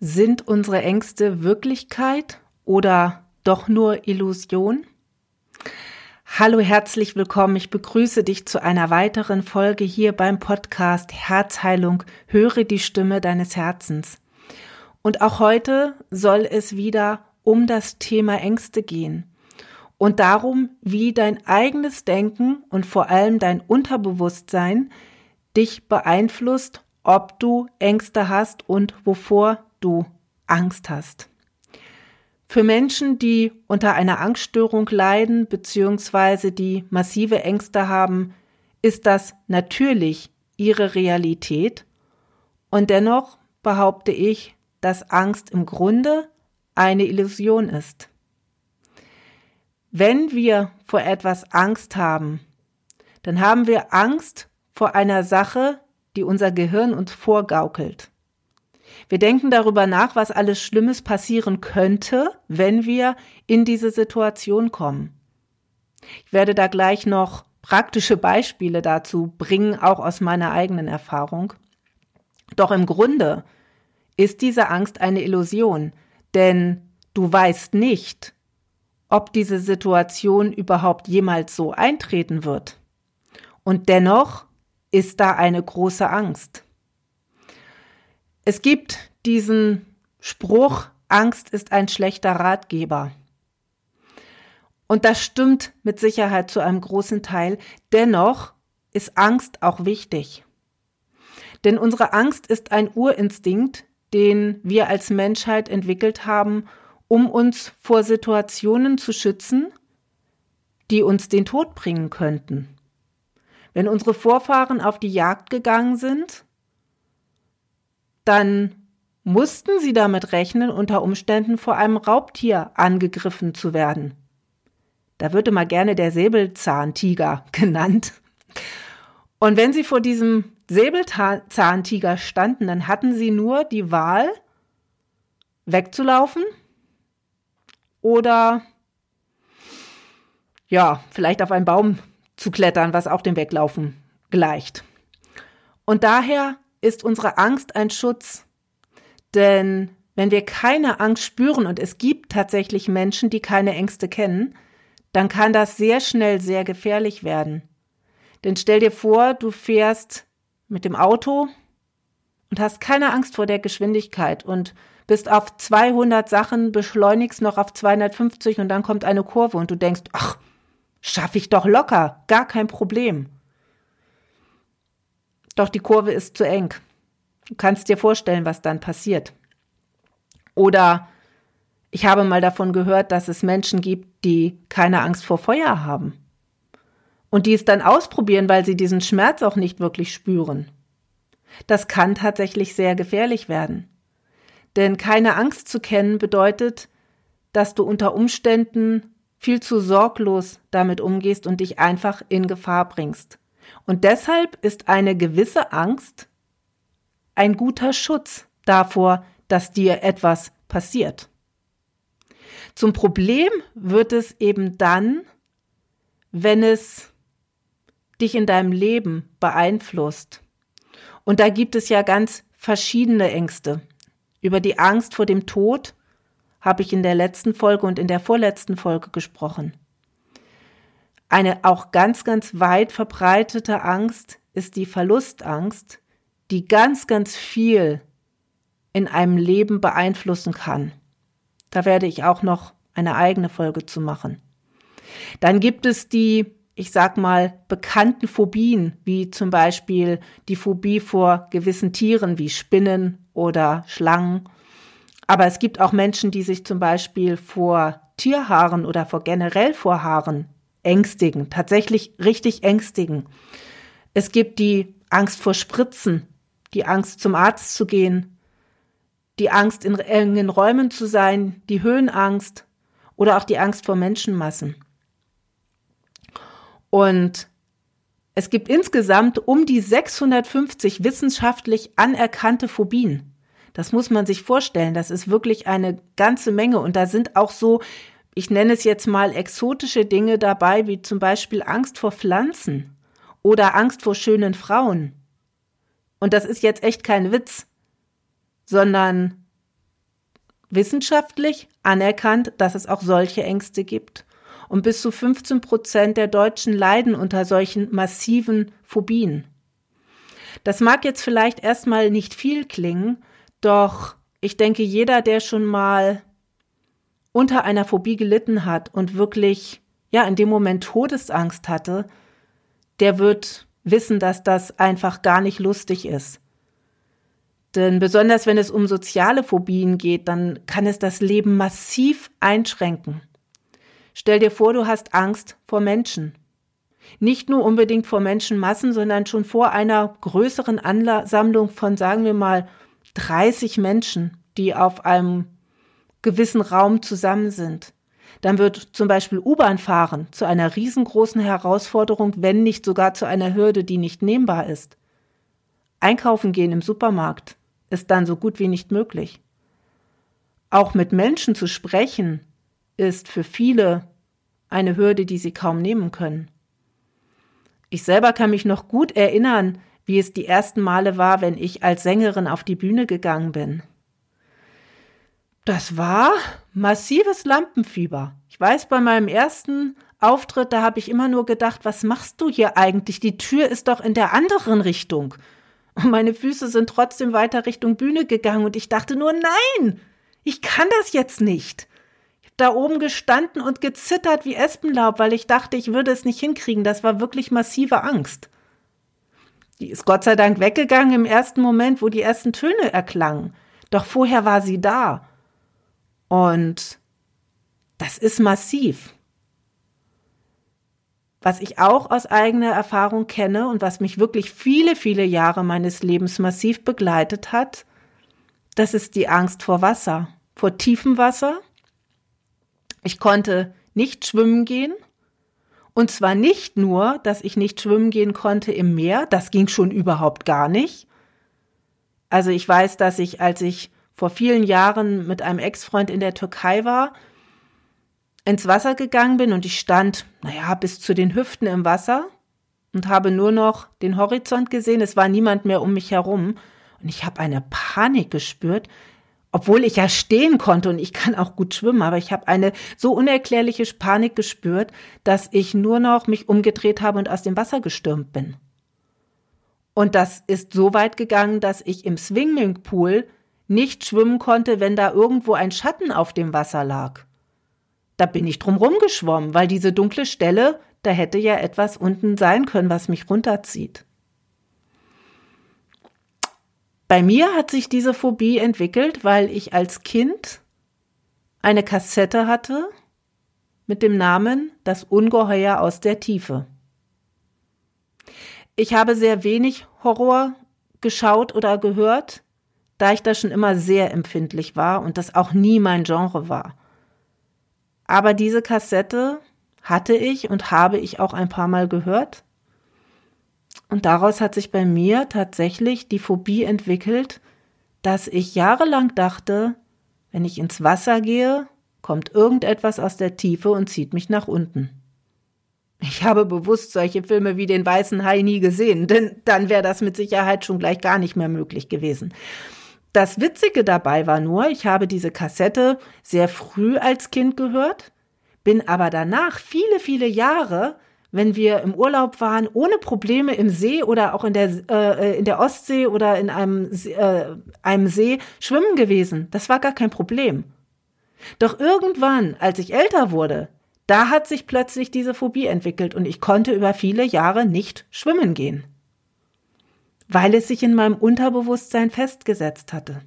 Sind unsere Ängste Wirklichkeit oder doch nur Illusion? Hallo, herzlich willkommen. Ich begrüße dich zu einer weiteren Folge hier beim Podcast Herzheilung. Höre die Stimme deines Herzens. Und auch heute soll es wieder um das Thema Ängste gehen und darum, wie dein eigenes Denken und vor allem dein Unterbewusstsein dich beeinflusst, ob du Ängste hast und wovor du Angst hast. Für Menschen, die unter einer Angststörung leiden bzw. die massive Ängste haben, ist das natürlich ihre Realität und dennoch behaupte ich, dass Angst im Grunde eine Illusion ist. Wenn wir vor etwas Angst haben, dann haben wir Angst vor einer Sache, die unser Gehirn uns vorgaukelt. Wir denken darüber nach, was alles Schlimmes passieren könnte, wenn wir in diese Situation kommen. Ich werde da gleich noch praktische Beispiele dazu bringen, auch aus meiner eigenen Erfahrung. Doch im Grunde ist diese Angst eine Illusion, denn du weißt nicht, ob diese Situation überhaupt jemals so eintreten wird. Und dennoch ist da eine große Angst. Es gibt diesen Spruch, Angst ist ein schlechter Ratgeber. Und das stimmt mit Sicherheit zu einem großen Teil. Dennoch ist Angst auch wichtig. Denn unsere Angst ist ein Urinstinkt, den wir als Menschheit entwickelt haben, um uns vor Situationen zu schützen, die uns den Tod bringen könnten. Wenn unsere Vorfahren auf die Jagd gegangen sind, dann mussten sie damit rechnen, unter Umständen vor einem Raubtier angegriffen zu werden. Da wird immer gerne der Säbelzahntiger genannt. Und wenn sie vor diesem Säbelzahntiger standen, dann hatten sie nur die Wahl, wegzulaufen oder ja, vielleicht auf einen Baum zu klettern, was auch dem Weglaufen gleicht. Und daher ist unsere Angst ein Schutz. Denn wenn wir keine Angst spüren, und es gibt tatsächlich Menschen, die keine Ängste kennen, dann kann das sehr schnell sehr gefährlich werden. Denn stell dir vor, du fährst mit dem Auto und hast keine Angst vor der Geschwindigkeit und bist auf 200 Sachen, beschleunigst noch auf 250 und dann kommt eine Kurve und du denkst, ach, schaffe ich doch locker, gar kein Problem. Doch die Kurve ist zu eng. Du kannst dir vorstellen, was dann passiert. Oder ich habe mal davon gehört, dass es Menschen gibt, die keine Angst vor Feuer haben. Und die es dann ausprobieren, weil sie diesen Schmerz auch nicht wirklich spüren. Das kann tatsächlich sehr gefährlich werden. Denn keine Angst zu kennen bedeutet, dass du unter Umständen viel zu sorglos damit umgehst und dich einfach in Gefahr bringst. Und deshalb ist eine gewisse Angst ein guter Schutz davor, dass dir etwas passiert. Zum Problem wird es eben dann, wenn es dich in deinem Leben beeinflusst. Und da gibt es ja ganz verschiedene Ängste. Über die Angst vor dem Tod habe ich in der letzten Folge und in der vorletzten Folge gesprochen. Eine auch ganz, ganz weit verbreitete Angst ist die Verlustangst, die ganz, ganz viel in einem Leben beeinflussen kann. Da werde ich auch noch eine eigene Folge zu machen. Dann gibt es die, ich sag mal, bekannten Phobien, wie zum Beispiel die Phobie vor gewissen Tieren wie Spinnen oder Schlangen. Aber es gibt auch Menschen, die sich zum Beispiel vor Tierhaaren oder vor generell vor Haaren ängstigen, tatsächlich richtig ängstigen. Es gibt die Angst vor Spritzen, die Angst zum Arzt zu gehen, die Angst in engen Räumen zu sein, die Höhenangst oder auch die Angst vor Menschenmassen. Und es gibt insgesamt um die 650 wissenschaftlich anerkannte Phobien. Das muss man sich vorstellen. Das ist wirklich eine ganze Menge. Und da sind auch so ich nenne es jetzt mal exotische Dinge dabei, wie zum Beispiel Angst vor Pflanzen oder Angst vor schönen Frauen. Und das ist jetzt echt kein Witz, sondern wissenschaftlich anerkannt, dass es auch solche Ängste gibt. Und bis zu 15 Prozent der Deutschen leiden unter solchen massiven Phobien. Das mag jetzt vielleicht erstmal nicht viel klingen, doch ich denke, jeder, der schon mal unter einer Phobie gelitten hat und wirklich, ja, in dem Moment Todesangst hatte, der wird wissen, dass das einfach gar nicht lustig ist. Denn besonders wenn es um soziale Phobien geht, dann kann es das Leben massiv einschränken. Stell dir vor, du hast Angst vor Menschen. Nicht nur unbedingt vor Menschenmassen, sondern schon vor einer größeren Ansammlung von, sagen wir mal, 30 Menschen, die auf einem gewissen Raum zusammen sind. Dann wird zum Beispiel U-Bahn fahren zu einer riesengroßen Herausforderung, wenn nicht sogar zu einer Hürde, die nicht nehmbar ist. Einkaufen gehen im Supermarkt ist dann so gut wie nicht möglich. Auch mit Menschen zu sprechen ist für viele eine Hürde, die sie kaum nehmen können. Ich selber kann mich noch gut erinnern, wie es die ersten Male war, wenn ich als Sängerin auf die Bühne gegangen bin. Das war massives Lampenfieber. Ich weiß, bei meinem ersten Auftritt, da habe ich immer nur gedacht, was machst du hier eigentlich? Die Tür ist doch in der anderen Richtung. Und meine Füße sind trotzdem weiter Richtung Bühne gegangen und ich dachte nur, nein, ich kann das jetzt nicht. Ich habe da oben gestanden und gezittert wie Espenlaub, weil ich dachte, ich würde es nicht hinkriegen. Das war wirklich massive Angst. Die ist Gott sei Dank weggegangen im ersten Moment, wo die ersten Töne erklangen. Doch vorher war sie da. Und das ist massiv. Was ich auch aus eigener Erfahrung kenne und was mich wirklich viele, viele Jahre meines Lebens massiv begleitet hat, das ist die Angst vor Wasser, vor tiefem Wasser. Ich konnte nicht schwimmen gehen. Und zwar nicht nur, dass ich nicht schwimmen gehen konnte im Meer, das ging schon überhaupt gar nicht. Also ich weiß, dass ich, als ich vor vielen Jahren mit einem Ex-Freund in der Türkei war, ins Wasser gegangen bin und ich stand, naja, bis zu den Hüften im Wasser und habe nur noch den Horizont gesehen. Es war niemand mehr um mich herum. Und ich habe eine Panik gespürt, obwohl ich ja stehen konnte und ich kann auch gut schwimmen, aber ich habe eine so unerklärliche Panik gespürt, dass ich nur noch mich umgedreht habe und aus dem Wasser gestürmt bin. Und das ist so weit gegangen, dass ich im Swimmingpool nicht schwimmen konnte, wenn da irgendwo ein Schatten auf dem Wasser lag. Da bin ich drum rumgeschwommen, weil diese dunkle Stelle, da hätte ja etwas unten sein können, was mich runterzieht. Bei mir hat sich diese Phobie entwickelt, weil ich als Kind eine Kassette hatte mit dem Namen Das Ungeheuer aus der Tiefe. Ich habe sehr wenig Horror geschaut oder gehört, da ich da schon immer sehr empfindlich war und das auch nie mein Genre war. Aber diese Kassette hatte ich und habe ich auch ein paar Mal gehört. Und daraus hat sich bei mir tatsächlich die Phobie entwickelt, dass ich jahrelang dachte, wenn ich ins Wasser gehe, kommt irgendetwas aus der Tiefe und zieht mich nach unten. Ich habe bewusst solche Filme wie den Weißen Hai nie gesehen, denn dann wäre das mit Sicherheit schon gleich gar nicht mehr möglich gewesen. Das Witzige dabei war nur, ich habe diese Kassette sehr früh als Kind gehört, bin aber danach viele, viele Jahre, wenn wir im Urlaub waren, ohne Probleme im See oder auch in der, äh, in der Ostsee oder in einem, äh, einem See schwimmen gewesen. Das war gar kein Problem. Doch irgendwann, als ich älter wurde, da hat sich plötzlich diese Phobie entwickelt und ich konnte über viele Jahre nicht schwimmen gehen weil es sich in meinem Unterbewusstsein festgesetzt hatte.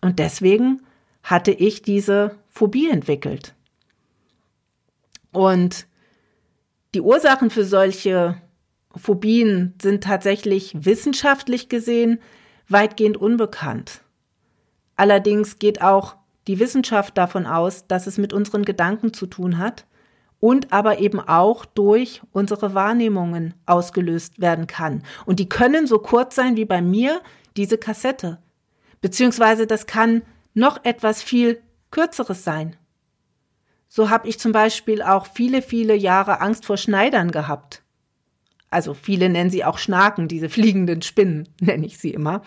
Und deswegen hatte ich diese Phobie entwickelt. Und die Ursachen für solche Phobien sind tatsächlich wissenschaftlich gesehen weitgehend unbekannt. Allerdings geht auch die Wissenschaft davon aus, dass es mit unseren Gedanken zu tun hat und aber eben auch durch unsere Wahrnehmungen ausgelöst werden kann. Und die können so kurz sein wie bei mir diese Kassette. Beziehungsweise das kann noch etwas viel kürzeres sein. So habe ich zum Beispiel auch viele, viele Jahre Angst vor Schneidern gehabt. Also viele nennen sie auch Schnaken, diese fliegenden Spinnen, nenne ich sie immer.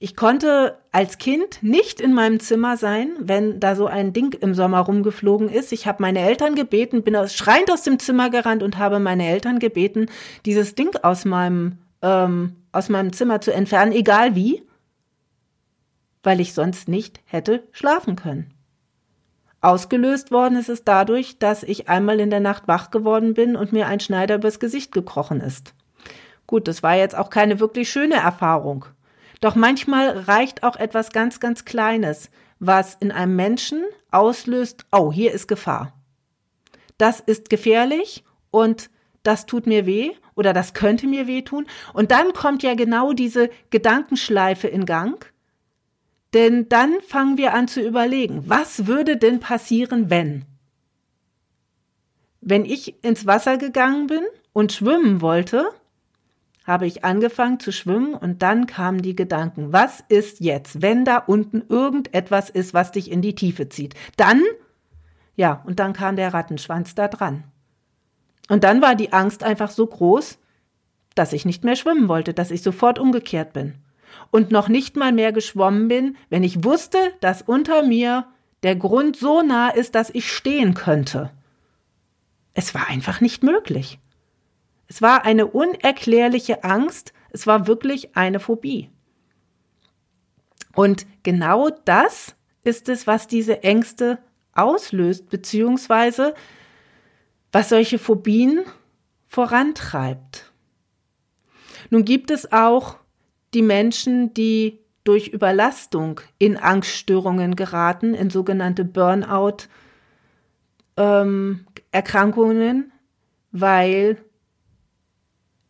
Ich konnte als Kind nicht in meinem Zimmer sein, wenn da so ein Ding im Sommer rumgeflogen ist. Ich habe meine Eltern gebeten, bin aus, schreiend aus dem Zimmer gerannt und habe meine Eltern gebeten, dieses Ding aus meinem, ähm, aus meinem Zimmer zu entfernen, egal wie, weil ich sonst nicht hätte schlafen können. Ausgelöst worden ist es dadurch, dass ich einmal in der Nacht wach geworden bin und mir ein Schneider übers Gesicht gekrochen ist. Gut, das war jetzt auch keine wirklich schöne Erfahrung. Doch manchmal reicht auch etwas ganz, ganz Kleines, was in einem Menschen auslöst, oh, hier ist Gefahr. Das ist gefährlich und das tut mir weh oder das könnte mir wehtun. Und dann kommt ja genau diese Gedankenschleife in Gang. Denn dann fangen wir an zu überlegen, was würde denn passieren, wenn? Wenn ich ins Wasser gegangen bin und schwimmen wollte, habe ich angefangen zu schwimmen und dann kamen die Gedanken, was ist jetzt, wenn da unten irgendetwas ist, was dich in die Tiefe zieht? Dann, ja, und dann kam der Rattenschwanz da dran. Und dann war die Angst einfach so groß, dass ich nicht mehr schwimmen wollte, dass ich sofort umgekehrt bin. Und noch nicht mal mehr geschwommen bin, wenn ich wusste, dass unter mir der Grund so nah ist, dass ich stehen könnte. Es war einfach nicht möglich. Es war eine unerklärliche Angst, es war wirklich eine Phobie. Und genau das ist es, was diese Ängste auslöst, beziehungsweise was solche Phobien vorantreibt. Nun gibt es auch die Menschen, die durch Überlastung in Angststörungen geraten, in sogenannte Burnout-Erkrankungen, ähm, weil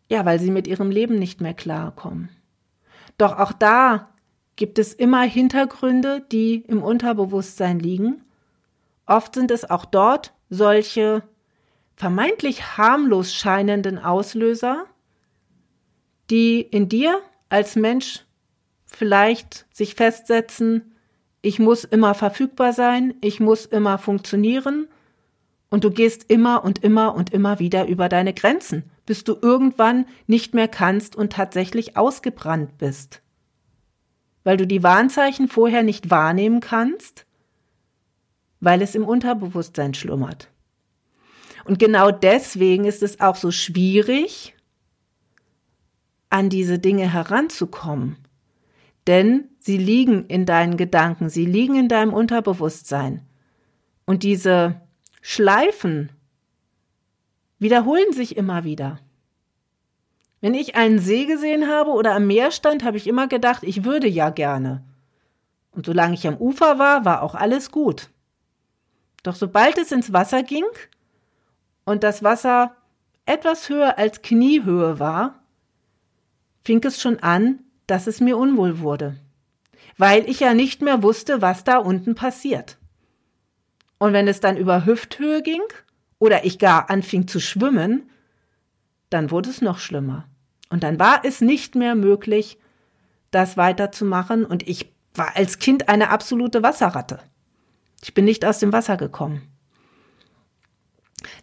ja, weil sie mit ihrem Leben nicht mehr klarkommen. Doch auch da gibt es immer Hintergründe, die im Unterbewusstsein liegen. Oft sind es auch dort solche vermeintlich harmlos scheinenden Auslöser, die in dir als Mensch vielleicht sich festsetzen, ich muss immer verfügbar sein, ich muss immer funktionieren und du gehst immer und immer und immer wieder über deine Grenzen, bis du irgendwann nicht mehr kannst und tatsächlich ausgebrannt bist. Weil du die Warnzeichen vorher nicht wahrnehmen kannst, weil es im Unterbewusstsein schlummert. Und genau deswegen ist es auch so schwierig, an diese Dinge heranzukommen. Denn sie liegen in deinen Gedanken, sie liegen in deinem Unterbewusstsein. Und diese Schleifen wiederholen sich immer wieder. Wenn ich einen See gesehen habe oder am Meer stand, habe ich immer gedacht, ich würde ja gerne. Und solange ich am Ufer war, war auch alles gut. Doch sobald es ins Wasser ging und das Wasser etwas höher als Kniehöhe war, fing es schon an, dass es mir unwohl wurde, weil ich ja nicht mehr wusste, was da unten passiert. Und wenn es dann über Hüfthöhe ging, oder ich gar anfing zu schwimmen, dann wurde es noch schlimmer. Und dann war es nicht mehr möglich, das weiterzumachen. Und ich war als Kind eine absolute Wasserratte. Ich bin nicht aus dem Wasser gekommen.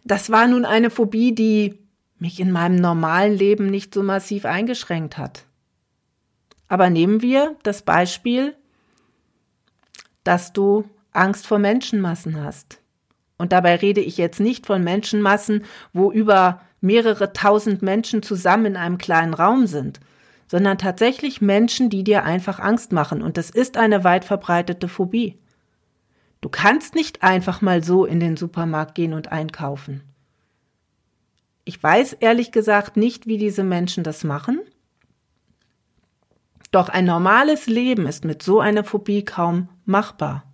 Das war nun eine Phobie, die mich in meinem normalen Leben nicht so massiv eingeschränkt hat. Aber nehmen wir das Beispiel, dass du Angst vor Menschenmassen hast. Und dabei rede ich jetzt nicht von Menschenmassen, wo über mehrere tausend Menschen zusammen in einem kleinen Raum sind, sondern tatsächlich Menschen, die dir einfach Angst machen. Und das ist eine weit verbreitete Phobie. Du kannst nicht einfach mal so in den Supermarkt gehen und einkaufen. Ich weiß ehrlich gesagt nicht, wie diese Menschen das machen. Doch ein normales Leben ist mit so einer Phobie kaum machbar.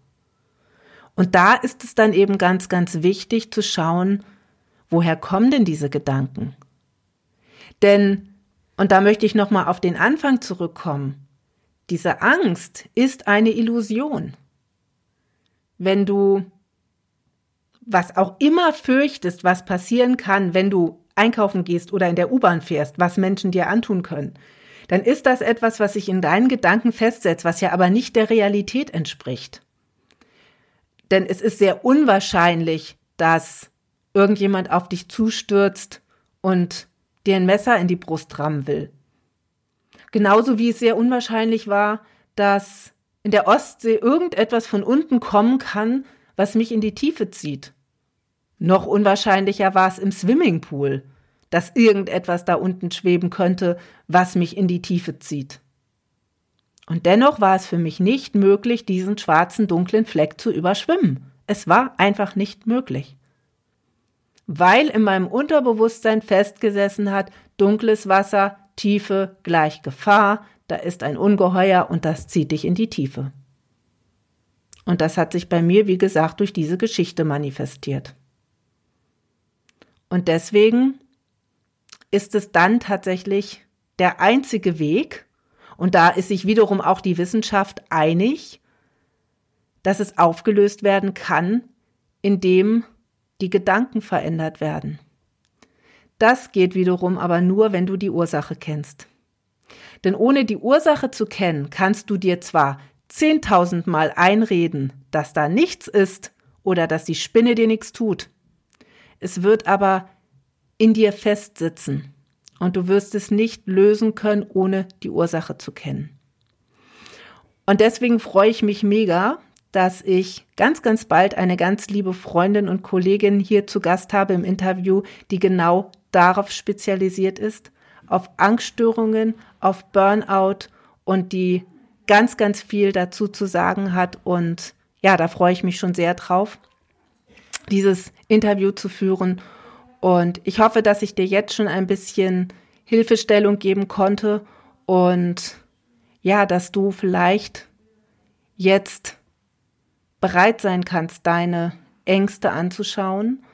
Und da ist es dann eben ganz, ganz wichtig zu schauen, woher kommen denn diese Gedanken? Denn, und da möchte ich nochmal auf den Anfang zurückkommen, diese Angst ist eine Illusion. Wenn du was auch immer fürchtest, was passieren kann, wenn du einkaufen gehst oder in der U-Bahn fährst, was Menschen dir antun können, dann ist das etwas, was sich in deinen Gedanken festsetzt, was ja aber nicht der Realität entspricht. Denn es ist sehr unwahrscheinlich, dass irgendjemand auf dich zustürzt und dir ein Messer in die Brust rammen will. Genauso wie es sehr unwahrscheinlich war, dass in der Ostsee irgendetwas von unten kommen kann, was mich in die Tiefe zieht. Noch unwahrscheinlicher war es im Swimmingpool, dass irgendetwas da unten schweben könnte, was mich in die Tiefe zieht. Und dennoch war es für mich nicht möglich, diesen schwarzen, dunklen Fleck zu überschwimmen. Es war einfach nicht möglich. Weil in meinem Unterbewusstsein festgesessen hat, dunkles Wasser, Tiefe gleich Gefahr, da ist ein Ungeheuer und das zieht dich in die Tiefe. Und das hat sich bei mir, wie gesagt, durch diese Geschichte manifestiert. Und deswegen ist es dann tatsächlich der einzige Weg, und da ist sich wiederum auch die Wissenschaft einig, dass es aufgelöst werden kann, indem die Gedanken verändert werden. Das geht wiederum aber nur, wenn du die Ursache kennst. Denn ohne die Ursache zu kennen, kannst du dir zwar zehntausendmal einreden, dass da nichts ist oder dass die Spinne dir nichts tut. Es wird aber in dir festsitzen und du wirst es nicht lösen können, ohne die Ursache zu kennen. Und deswegen freue ich mich mega, dass ich ganz, ganz bald eine ganz liebe Freundin und Kollegin hier zu Gast habe im Interview, die genau darauf spezialisiert ist, auf Angststörungen, auf Burnout und die ganz, ganz viel dazu zu sagen hat. Und ja, da freue ich mich schon sehr drauf, dieses Interview zu führen. Und ich hoffe, dass ich dir jetzt schon ein bisschen Hilfestellung geben konnte und ja, dass du vielleicht jetzt bereit sein kannst, deine Ängste anzuschauen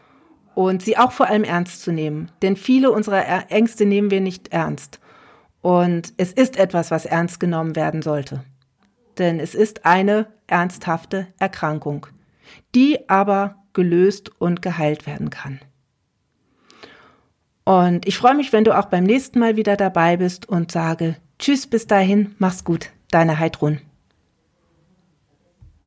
und sie auch vor allem ernst zu nehmen. Denn viele unserer Ängste nehmen wir nicht ernst. Und es ist etwas, was ernst genommen werden sollte. Denn es ist eine ernsthafte Erkrankung, die aber gelöst und geheilt werden kann. Und ich freue mich, wenn du auch beim nächsten Mal wieder dabei bist und sage Tschüss bis dahin, mach's gut, deine Heidrun.